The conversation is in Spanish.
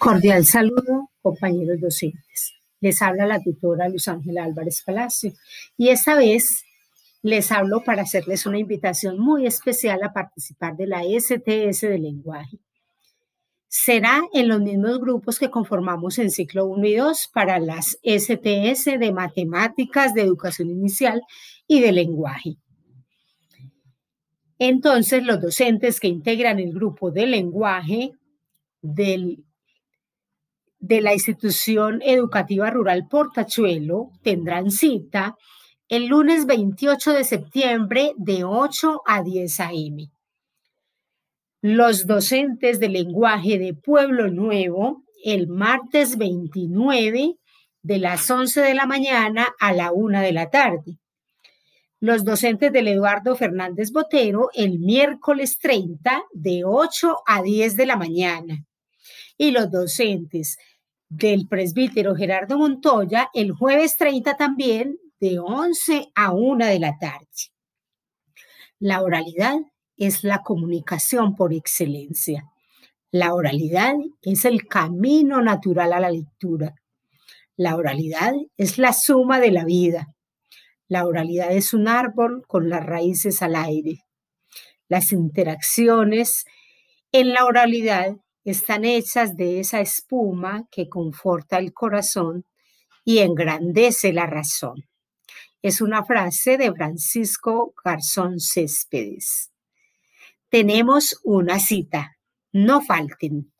Cordial saludo, compañeros docentes. Les habla la tutora Luz Ángela Álvarez Palacio y esta vez les hablo para hacerles una invitación muy especial a participar de la STS de lenguaje. Será en los mismos grupos que conformamos en ciclo 1 y 2 para las STS de matemáticas, de educación inicial y de lenguaje. Entonces, los docentes que integran el grupo de lenguaje del de la institución educativa rural Portachuelo tendrán cita el lunes 28 de septiembre de 8 a 10 a.m. Los docentes de lenguaje de Pueblo Nuevo el martes 29 de las 11 de la mañana a la 1 de la tarde. Los docentes del Eduardo Fernández Botero el miércoles 30 de 8 a 10 de la mañana. Y los docentes del presbítero Gerardo Montoya el jueves 30 también de 11 a 1 de la tarde. La oralidad es la comunicación por excelencia. La oralidad es el camino natural a la lectura. La oralidad es la suma de la vida. La oralidad es un árbol con las raíces al aire. Las interacciones en la oralidad están hechas de esa espuma que conforta el corazón y engrandece la razón. Es una frase de Francisco Garzón Céspedes. Tenemos una cita. No falten.